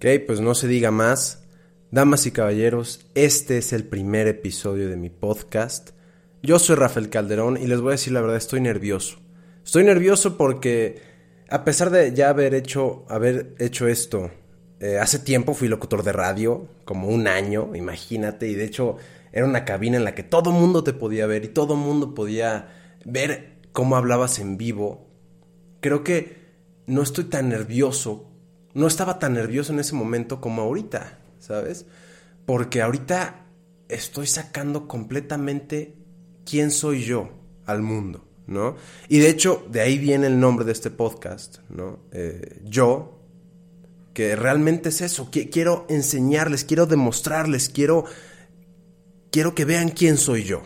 Ok, pues no se diga más. Damas y caballeros, este es el primer episodio de mi podcast. Yo soy Rafael Calderón y les voy a decir la verdad, estoy nervioso. Estoy nervioso porque a pesar de ya haber hecho, haber hecho esto, eh, hace tiempo fui locutor de radio, como un año, imagínate, y de hecho era una cabina en la que todo mundo te podía ver y todo mundo podía ver cómo hablabas en vivo. Creo que no estoy tan nervioso no estaba tan nervioso en ese momento como ahorita, ¿sabes? Porque ahorita estoy sacando completamente quién soy yo al mundo, ¿no? Y de hecho, de ahí viene el nombre de este podcast, ¿no? Eh, yo, que realmente es eso, quiero enseñarles, quiero demostrarles, quiero, quiero que vean quién soy yo.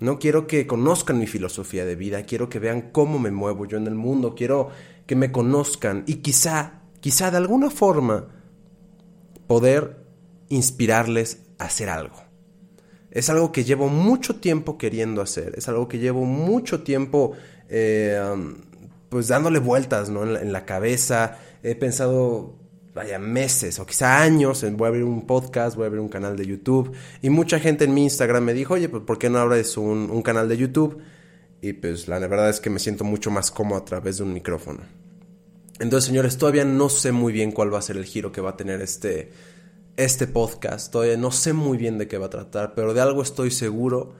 No quiero que conozcan mi filosofía de vida, quiero que vean cómo me muevo yo en el mundo, quiero que me conozcan y quizá quizá de alguna forma poder inspirarles a hacer algo. Es algo que llevo mucho tiempo queriendo hacer, es algo que llevo mucho tiempo eh, pues dándole vueltas ¿no? en, la, cabeza. He pensado, vaya, meses o quizá años en voy a abrir un podcast, voy a abrir un canal de YouTube. Y mucha gente en mi Instagram me dijo, oye, pues ¿por qué no abres un canal de YouTube? Y pues la verdad es que me siento mucho más cómodo a través de un micrófono. Entonces, señores, todavía no sé muy bien cuál va a ser el giro que va a tener este, este podcast. Todavía no sé muy bien de qué va a tratar, pero de algo estoy seguro,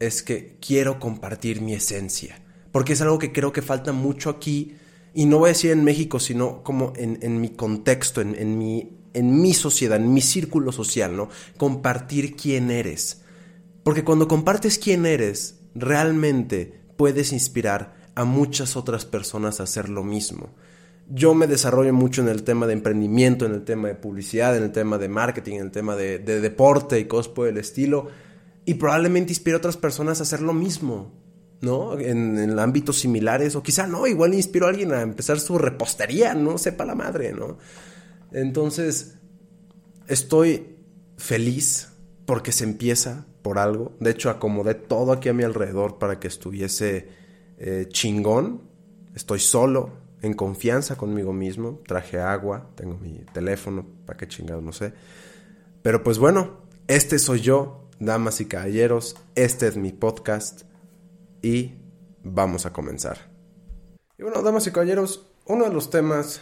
es que quiero compartir mi esencia. Porque es algo que creo que falta mucho aquí, y no voy a decir en México, sino como en, mi contexto, en, en, mi, en mi sociedad, en mi círculo social, ¿no? Compartir quién eres. Porque cuando compartes quién eres, realmente puedes inspirar a muchas otras personas a hacer lo mismo yo me desarrollo mucho en el tema de emprendimiento, en el tema de publicidad, en el tema de marketing, en el tema de, deporte y cosas por el estilo. Y probablemente inspire a otras personas a hacer lo mismo, ¿no? En, ámbitos similares. O quizá no, igual inspiro a alguien a empezar su repostería, ¿no? Sepa la madre, ¿no? Entonces, estoy feliz porque se empieza por algo. De hecho, acomodé todo aquí a mi alrededor para que estuviese eh, chingón. Estoy solo, en confianza conmigo mismo. Traje agua, tengo mi teléfono, para qué chingados, no sé. Pero pues bueno, este soy yo, damas y caballeros. Este es mi podcast y vamos a comenzar. Y bueno, damas y caballeros, uno de los temas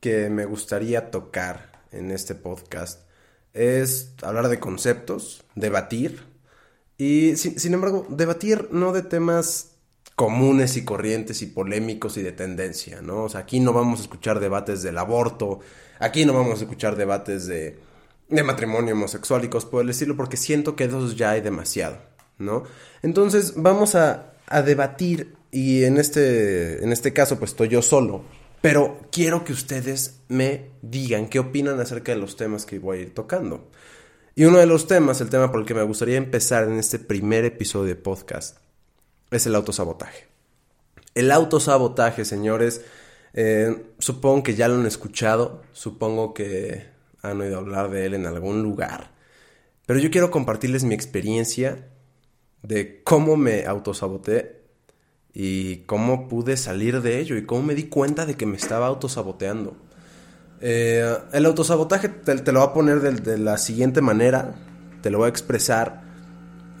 que me gustaría tocar en este podcast es hablar de conceptos, debatir. Y sin, sin embargo, debatir no de temas comunes y corrientes y polémicos y de tendencia, ¿no? O sea, aquí no vamos a escuchar debates del aborto, aquí no vamos a escuchar debates de, de matrimonio homosexual y cosas por el estilo, porque siento que esos ya hay demasiado, ¿no? Entonces vamos a, a debatir y en este, en este caso pues estoy yo solo, pero quiero que ustedes me digan qué opinan acerca de los temas que voy a ir tocando. Y uno de los temas, el tema por el que me gustaría empezar en este primer episodio de podcast, es el autosabotaje. El autosabotaje, señores, eh, supongo que ya lo han escuchado, supongo que han oído hablar de él en algún lugar, pero yo quiero compartirles mi experiencia de cómo me autosaboté y cómo pude salir de ello y cómo me di cuenta de que me estaba autosaboteando. Eh, el autosabotaje te, lo voy a poner de, la siguiente manera, te lo voy a expresar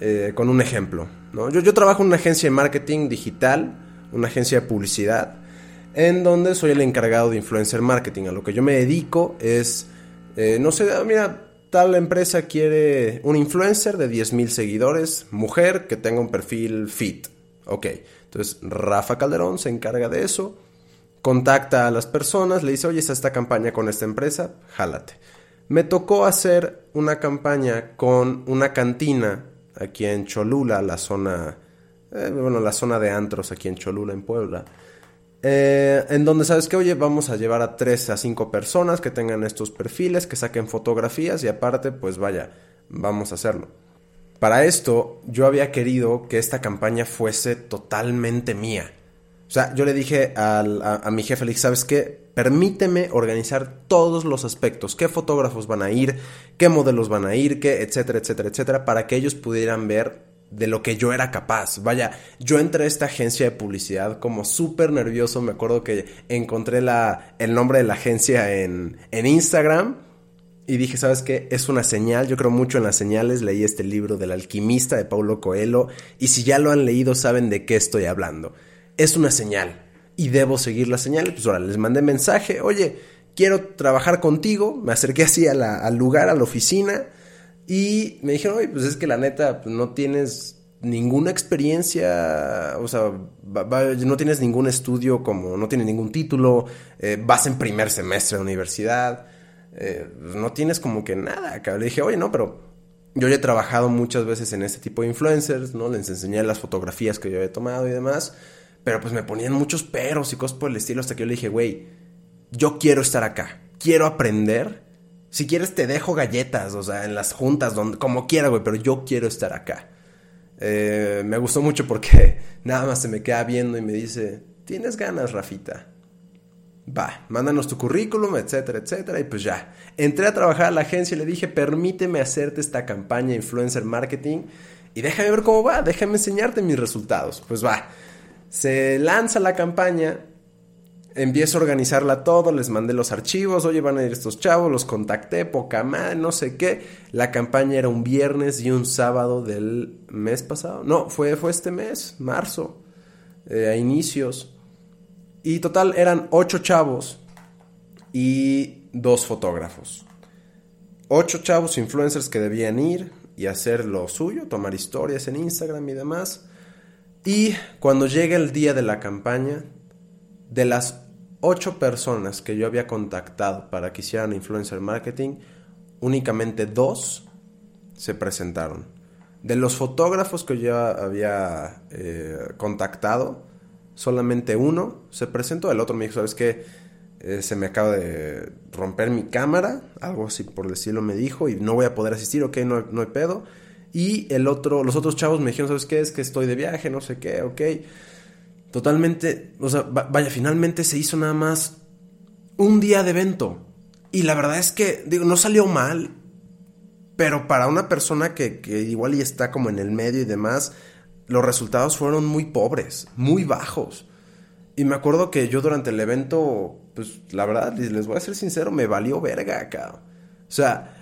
eh, con un ejemplo. Yo, trabajo en una agencia de marketing digital, una agencia de publicidad, en donde soy el encargado de influencer marketing. A lo que yo me dedico es, eh, no sé, ah, mira, tal empresa quiere un influencer de 10.000 seguidores, mujer, que tenga un perfil fit. Ok, entonces Rafa Calderón se encarga de eso, contacta a las personas, le dice, oye, está esta campaña con esta empresa, jálate. Me tocó hacer una campaña con una cantina aquí en Cholula, la zona, eh, bueno, la zona de antros aquí en Cholula, en Puebla. Eh, en donde sabes que, oye, vamos a llevar a tres a cinco personas que tengan estos perfiles, que saquen fotografías y aparte, pues vaya, vamos a hacerlo. Para esto, yo había querido que esta campaña fuese totalmente mía. O sea, yo le dije a, a, mi jefe, le ¿sabes qué? Permíteme organizar todos los aspectos, qué fotógrafos van a ir, qué modelos van a ir, qué, etcétera, etcétera, etcétera, para que ellos pudieran ver de lo que yo era capaz. Vaya, yo entré a esta agencia de publicidad como súper nervioso, me acuerdo que encontré la, el nombre de la agencia en, en Instagram y dije, ¿sabes qué? Es una señal, yo creo mucho en las señales, leí este libro del alquimista de Paulo Coelho y si ya lo han leído saben de qué estoy hablando. Es una señal y debo seguir las señales. Pues ahora les mandé mensaje, oye, quiero trabajar contigo, me acerqué así al lugar, a la oficina y me dijeron, oye, pues es que la neta pues, no tienes ninguna experiencia, o sea, no tienes ningún estudio como, no tienes ningún título, eh, vas en primer semestre de universidad, eh, no tienes como que nada. Le dije, oye, no, pero yo ya he trabajado muchas veces en este tipo de influencers, ¿no? Les enseñé las fotografías que yo había tomado y demás, pero pues me ponían muchos peros y cosas por el estilo hasta que yo le dije, güey, yo quiero estar acá, quiero aprender. Si quieres te dejo galletas, o sea, en las juntas, donde, como quiera, güey, pero yo quiero estar acá. Eh, me gustó mucho porque nada más se me queda viendo y me dice, ¿tienes ganas, Rafita? Va, mándanos tu currículum, etcétera, etcétera. Y pues ya, entré a trabajar a la agencia y le dije, permíteme hacerte esta campaña influencer marketing y déjame ver cómo va, déjame enseñarte mis resultados. Pues va, se lanza la campaña, empiezo a organizarla todo, les mandé los archivos, oye, van a ir estos chavos, los contacté, poca madre, no sé qué. La campaña era un viernes y un sábado del mes pasado. No, fue, fue este mes, marzo, eh, a inicios. Y total eran ocho chavos y dos fotógrafos. Ocho chavos influencers que debían ir y hacer lo suyo, tomar historias en Instagram y demás. Y cuando llega el día de la campaña, de las ocho personas que yo había contactado para que hicieran influencer marketing, únicamente dos se presentaron. De los fotógrafos que yo había eh, contactado, solamente uno se presentó, el otro me dijo, ¿sabes qué? Eh, se me acaba de romper mi cámara, algo así por decirlo me dijo, y no voy a poder asistir, ok, no, no hay pedo. Y el otro, los otros chavos me dijeron, ¿sabes qué? Es que estoy de viaje, no sé qué, ok. Totalmente, o sea, vaya, finalmente se hizo nada más un día de evento. Y la verdad es que, digo, no salió mal, pero para una persona que, que igual y está como en el medio y demás, los resultados fueron muy pobres, muy bajos. Y me acuerdo que yo durante el evento, pues la verdad, les voy a ser sincero, me valió verga acá. O sea,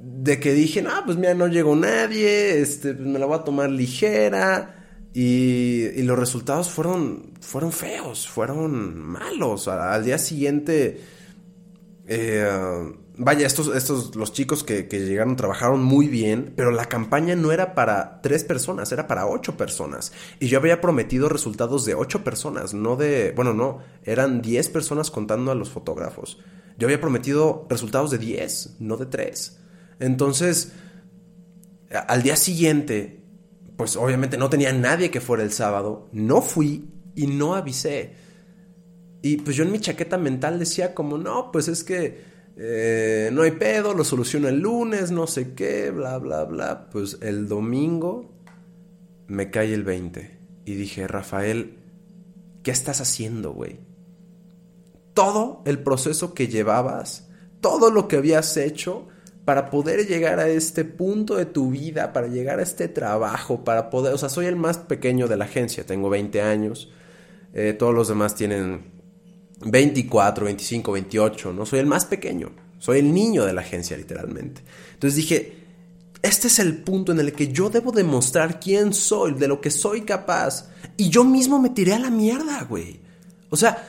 de que dije, no, pues mira, no llegó nadie, este, pues me la voy a tomar ligera. Y, y los resultados fueron, fueron feos, fueron malos. Al día siguiente, eh, vaya, estos, estos, los chicos que, llegaron trabajaron muy bien, pero la campaña no era para tres personas, era para ocho personas. Y yo había prometido resultados de ocho personas, no de, bueno, no, eran diez personas contando a los fotógrafos. Yo había prometido resultados de diez, no de tres. Entonces, al día siguiente, pues obviamente no tenía nadie que fuera el sábado, no fui y no avisé. Y pues yo en mi chaqueta mental decía como, no, pues es que eh, no hay pedo, lo soluciono el lunes, no sé qué, bla, bla, bla. Pues el domingo me cae el 20 y dije, Rafael, ¿qué estás haciendo, güey? Todo el proceso que llevabas, todo lo que habías hecho para poder llegar a este punto de tu vida, para llegar a este trabajo, para poder, o sea, soy el más pequeño de la agencia, tengo 20 años, eh, todos los demás tienen 24, 25, 28, ¿no? Soy el más pequeño, soy el niño de la agencia literalmente. Entonces dije, este es el punto en el que yo debo demostrar quién soy, de lo que soy capaz. Y yo mismo me tiré a la mierda, güey. O sea,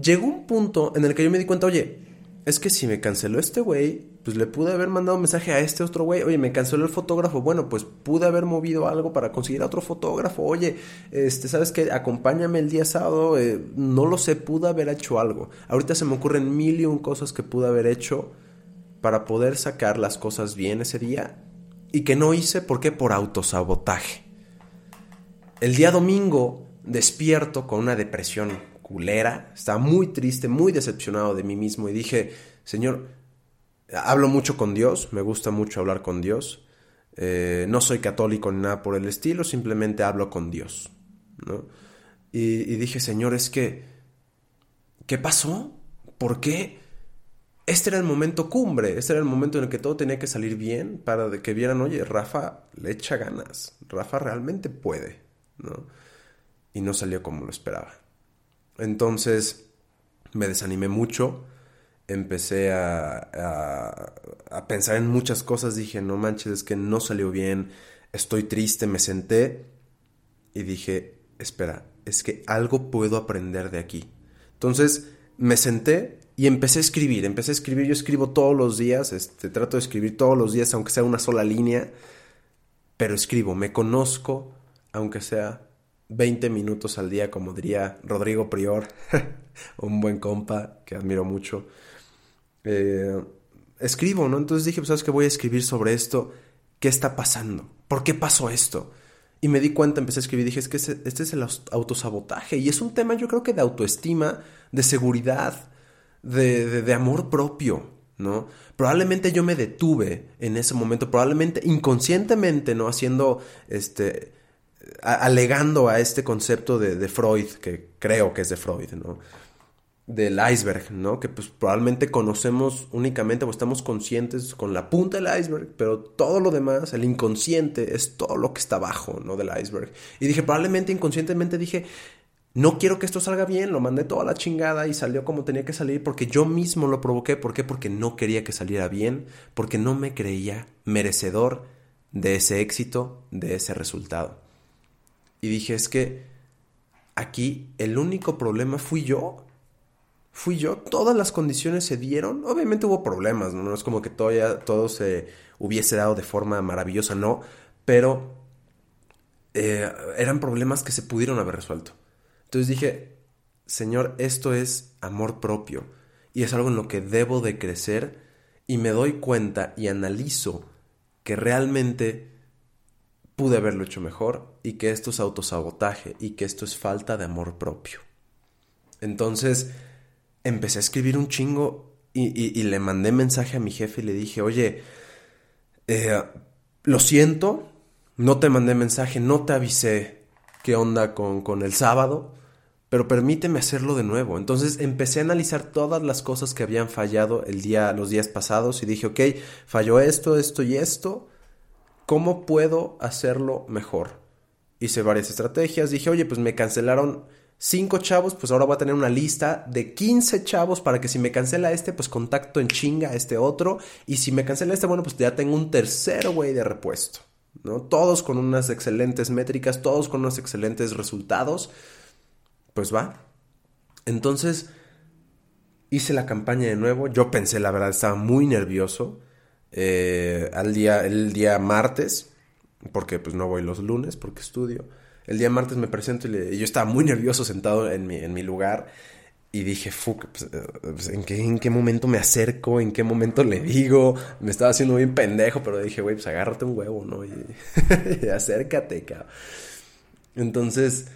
llegó un punto en el que yo me di cuenta, oye, es que si me canceló este güey, pues le pude haber mandado un mensaje a este otro güey, oye, me canceló el fotógrafo, bueno, pues pude haber movido algo para conseguir a otro fotógrafo, oye, este, ¿sabes qué? Acompáñame el día sábado, eh, no lo sé, pude haber hecho algo. Ahorita se me ocurren mil y un cosas que pude haber hecho para poder sacar las cosas bien ese día y que no hice, ¿por qué? Por autosabotaje. El día domingo despierto con una depresión culera, estaba muy triste, muy decepcionado de mí mismo y dije, Señor, hablo mucho con Dios, me gusta mucho hablar con Dios, eh, no soy católico ni nada por el estilo, simplemente hablo con Dios, ¿no? Y, y dije, Señor, es que, ¿qué pasó? ¿Por qué? Este era el momento cumbre, este era el momento en el que todo tenía que salir bien para que vieran, oye, Rafa le echa ganas, Rafa realmente puede, ¿no? Y no salió como lo esperaba. Entonces me desanimé mucho empecé a, pensar en muchas cosas, dije, no manches, es que no salió bien, estoy triste, me senté y dije, espera, es que algo puedo aprender de aquí. Entonces me senté y empecé a escribir, empecé a escribir, yo escribo todos los días, este, trato de escribir todos los días, aunque sea una sola línea, pero escribo, me conozco, aunque sea 20 minutos al día, como diría Rodrigo Prior, un buen compa que admiro mucho. Eh, escribo, ¿no? Entonces dije, pues sabes que voy a escribir sobre esto, ¿qué está pasando? ¿Por qué pasó esto? Y me di cuenta, empecé a escribir, dije, es que este es el autosabotaje y es un tema yo creo que de autoestima, de seguridad, de, de, amor propio, ¿no? Probablemente yo me detuve en ese momento, probablemente inconscientemente, ¿no? Haciendo, este, alegando a este concepto de, Freud, que creo que es de Freud, ¿no? Del iceberg, ¿no? Que pues probablemente conocemos únicamente o estamos conscientes con la punta del iceberg, pero todo lo demás, el inconsciente, es todo lo que está abajo, ¿no? Del iceberg. Y dije, probablemente inconscientemente dije, no quiero que esto salga bien, lo mandé toda la chingada y salió como tenía que salir porque yo mismo lo provoqué. ¿Por qué? Porque no quería que saliera bien, porque no me creía merecedor de ese éxito, de ese resultado. Y dije, es que aquí el único problema fui yo. Fui yo, todas las condiciones se dieron. Obviamente hubo problemas, no, es como que todo, todo se hubiese dado de forma maravillosa, no, pero eh, eran problemas que se pudieron haber resuelto. Entonces dije, Señor, esto es amor propio y es algo en lo que debo de crecer y me doy cuenta y analizo que realmente pude haberlo hecho mejor y que esto es autosabotaje y que esto es falta de amor propio. Entonces empecé a escribir un chingo y, le mandé mensaje a mi jefe y le dije, oye, eh, lo siento, no te mandé mensaje, no te avisé qué onda con, con el sábado, pero permíteme hacerlo de nuevo. Entonces empecé a analizar todas las cosas que habían fallado el día, los días pasados y dije, ok, falló esto, esto y esto. ¿Cómo puedo hacerlo mejor? Hice varias estrategias. Dije, oye, pues me cancelaron cinco chavos, pues ahora voy a tener una lista de 15 chavos para que si me cancela este, pues contacto en chinga a este otro. Y si me cancela este, bueno, pues ya tengo un tercero güey de repuesto. ¿no? Todos con unas excelentes métricas, todos con unos excelentes resultados pues va. Entonces hice la campaña de nuevo. Yo pensé, la verdad, estaba muy nervioso. Eh, al día, el día martes, porque pues no voy los lunes, porque estudio. El día martes me presento y, yo estaba muy nervioso sentado en mi, en mi lugar. Y dije, fuck, pues, eh, pues, ¿en, qué, ¿en qué momento me acerco? ¿En qué momento le digo? Me estaba haciendo bien pendejo, pero dije, güey, pues agárrate un huevo, ¿no? Y, acércate, cabrón. Entonces,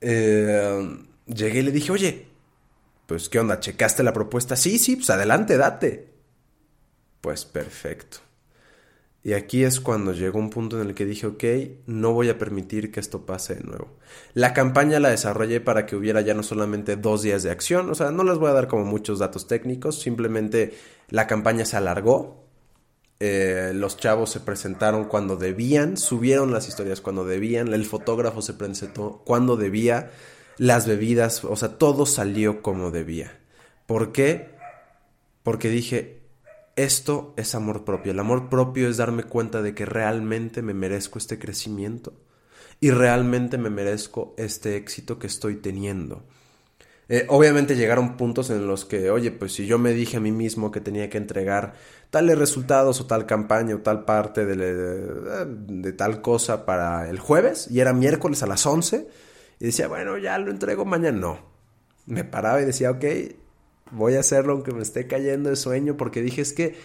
eh, llegué y le dije, oye, pues ¿qué onda? ¿Checaste la propuesta? Sí, sí, pues adelante, date. Pues perfecto. Y aquí es cuando llegó un punto en el que dije, ok, no voy a permitir que esto pase de nuevo. La campaña la desarrollé para que hubiera ya no solamente dos días de acción, o sea, no les voy a dar como muchos datos técnicos, simplemente la campaña se alargó, eh, los chavos se presentaron cuando debían, subieron las historias cuando debían, el fotógrafo se presentó cuando debía, las bebidas, o sea, todo salió como debía. ¿Por qué? Porque dije, esto es amor propio. El amor propio es darme cuenta de que realmente me merezco este crecimiento y realmente me merezco este éxito que estoy teniendo. Eh, obviamente llegaron puntos en los que, oye, pues si yo me dije a mí mismo que tenía que entregar tales resultados o tal campaña o tal parte de, tal cosa para el jueves y era miércoles a las 11 y decía, bueno, ya lo entrego mañana. No, me paraba y decía, ok, voy a hacerlo aunque me esté cayendo de sueño porque dije, es que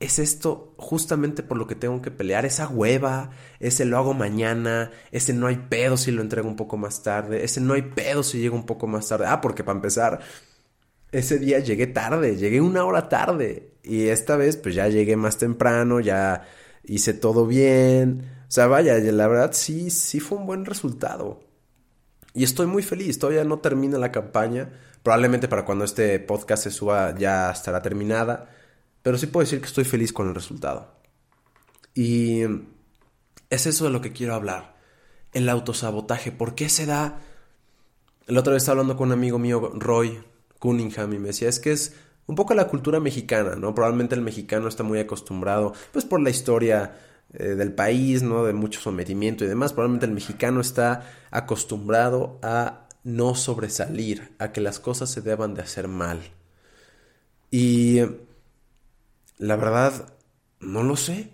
es esto justamente por lo que tengo que pelear, esa hueva, ese lo hago mañana, ese no hay pedo si lo entrego un poco más tarde, ese no hay pedo si llego un poco más tarde. Ah, porque para empezar, ese día llegué tarde, llegué una hora tarde y esta vez pues ya llegué más temprano, ya hice todo bien. O sea, vaya, la verdad sí, sí fue un buen resultado. Y estoy muy feliz, todavía no termina la campaña. Probablemente para cuando este podcast se suba ya estará terminada pero sí puedo decir que estoy feliz con el resultado. Y es eso de lo que quiero hablar. El autosabotaje. ¿Por qué se da? La otra vez estaba hablando con un amigo mío, Roy Cunningham, y me decía, es que es un poco la cultura mexicana, ¿no? Probablemente el mexicano está muy acostumbrado, pues por la historia eh, del país, ¿no? De mucho sometimiento y demás, probablemente el mexicano está acostumbrado a no sobresalir, a que las cosas se deban de hacer mal. Y la verdad, no lo sé.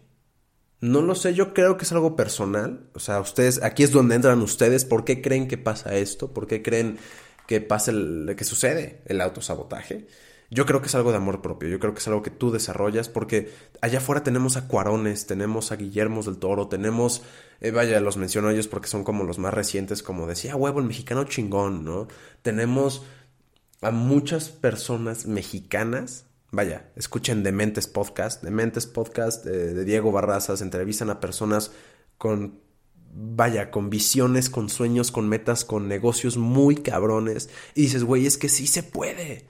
No lo sé, yo creo que es algo personal. O sea, ustedes, aquí es donde entran ustedes. ¿Por qué creen que pasa esto? ¿Por qué creen que pasa el, que sucede el autosabotaje? Yo creo que es algo de amor propio, yo creo que es algo que tú desarrollas porque allá afuera tenemos a Cuarones, tenemos a Guillermos del Toro, tenemos, eh, vaya, los menciono ellos porque son como los más recientes, como decía, huevo, el mexicano chingón, ¿no? Tenemos a muchas personas mexicanas Vaya, escuchen Dementes Podcast. Dementes Podcast eh, de Diego Barrazas entrevistan a personas con, vaya, con visiones, con sueños, con metas, con negocios muy cabrones. Y dices, güey, es que sí se puede.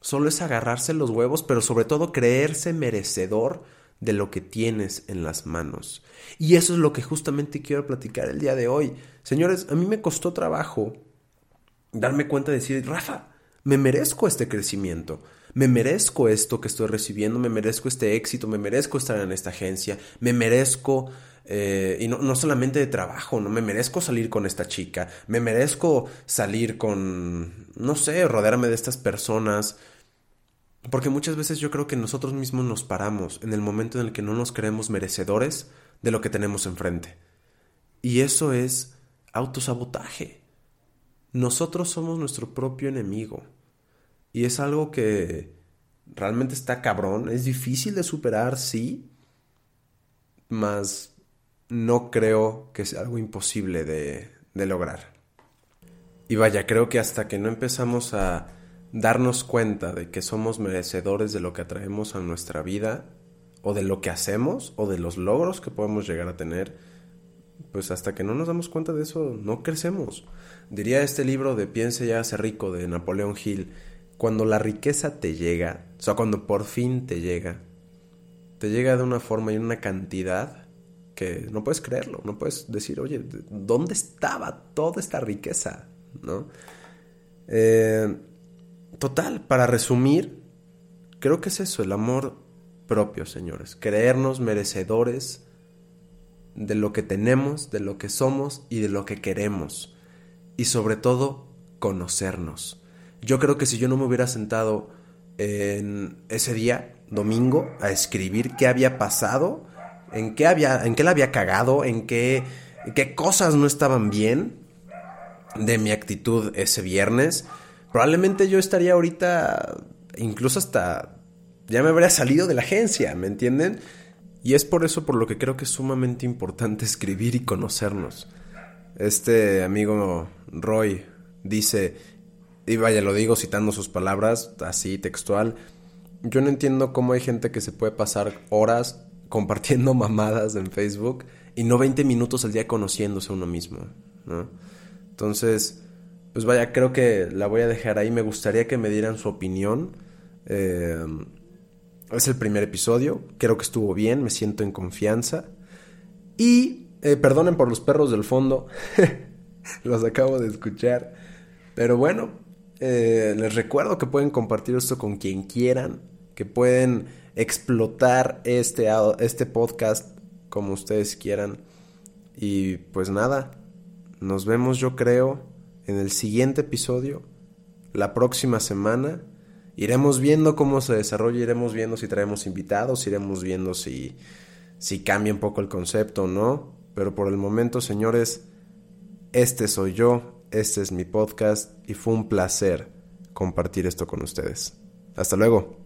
Solo es agarrarse los huevos, pero sobre todo creerse merecedor de lo que tienes en las manos. Y eso es lo que justamente quiero platicar el día de hoy. Señores, a mí me costó trabajo darme cuenta de decir, Rafa, me merezco este crecimiento me merezco esto que estoy recibiendo, me merezco este éxito, me merezco estar en esta agencia, me merezco, eh, y no, solamente de trabajo, no me merezco salir con esta chica, me merezco salir con, no sé, rodearme de estas personas. Porque muchas veces yo creo que nosotros mismos nos paramos en el momento en el que no nos creemos merecedores de lo que tenemos enfrente. Y eso es autosabotaje. Nosotros somos nuestro propio enemigo. Y es algo que realmente está cabrón. Es difícil de superar, sí. Mas no creo que sea algo imposible de, de lograr. Y vaya, creo que hasta que no empezamos a darnos cuenta de que somos merecedores de lo que atraemos a nuestra vida, o de lo que hacemos, o de los logros que podemos llegar a tener, pues hasta que no nos damos cuenta de eso, no crecemos. Diría este libro de Piense y hágase rico de Napoleón Hill, cuando la riqueza te llega, o sea, cuando por fin te llega, te llega de una forma y una cantidad que no puedes creerlo, no puedes decir, oye, ¿dónde estaba toda esta riqueza? ¿No? Eh, total, para resumir, creo que es eso, el amor propio, señores, creernos merecedores de lo que tenemos, de lo que somos y de lo que queremos. Y sobre todo, conocernos. Yo creo que si yo no me hubiera sentado en ese día, domingo, a escribir qué había pasado, en qué, había, en qué la había cagado, en qué, qué cosas no estaban bien de mi actitud ese viernes, probablemente yo estaría ahorita, incluso hasta, ya me habría salido de la agencia, ¿me entienden? Y es por eso por lo que creo que es sumamente importante escribir y conocernos. Este amigo Roy dice, y vaya, lo digo citando sus palabras, así textual, yo no entiendo cómo hay gente que se puede pasar horas compartiendo mamadas en Facebook y no 20 minutos al día conociéndose a uno mismo, ¿no? Entonces, pues vaya, creo que la voy a dejar ahí. Me gustaría que me dieran su opinión. Eh, es el primer episodio. Creo que estuvo bien. Me siento en confianza. Y eh, perdonen por los perros del fondo. los acabo de escuchar. Pero bueno, eh, les recuerdo que pueden compartir esto con quien quieran, que pueden explotar este, este podcast como ustedes quieran. Y pues nada, nos vemos yo creo en el siguiente episodio, la próxima semana. Iremos viendo cómo se desarrolla, iremos viendo si traemos invitados, iremos viendo si, si cambia un poco el concepto o no. Pero por el momento, señores, este soy yo, este es mi podcast y fue un placer compartir esto con ustedes. Hasta luego.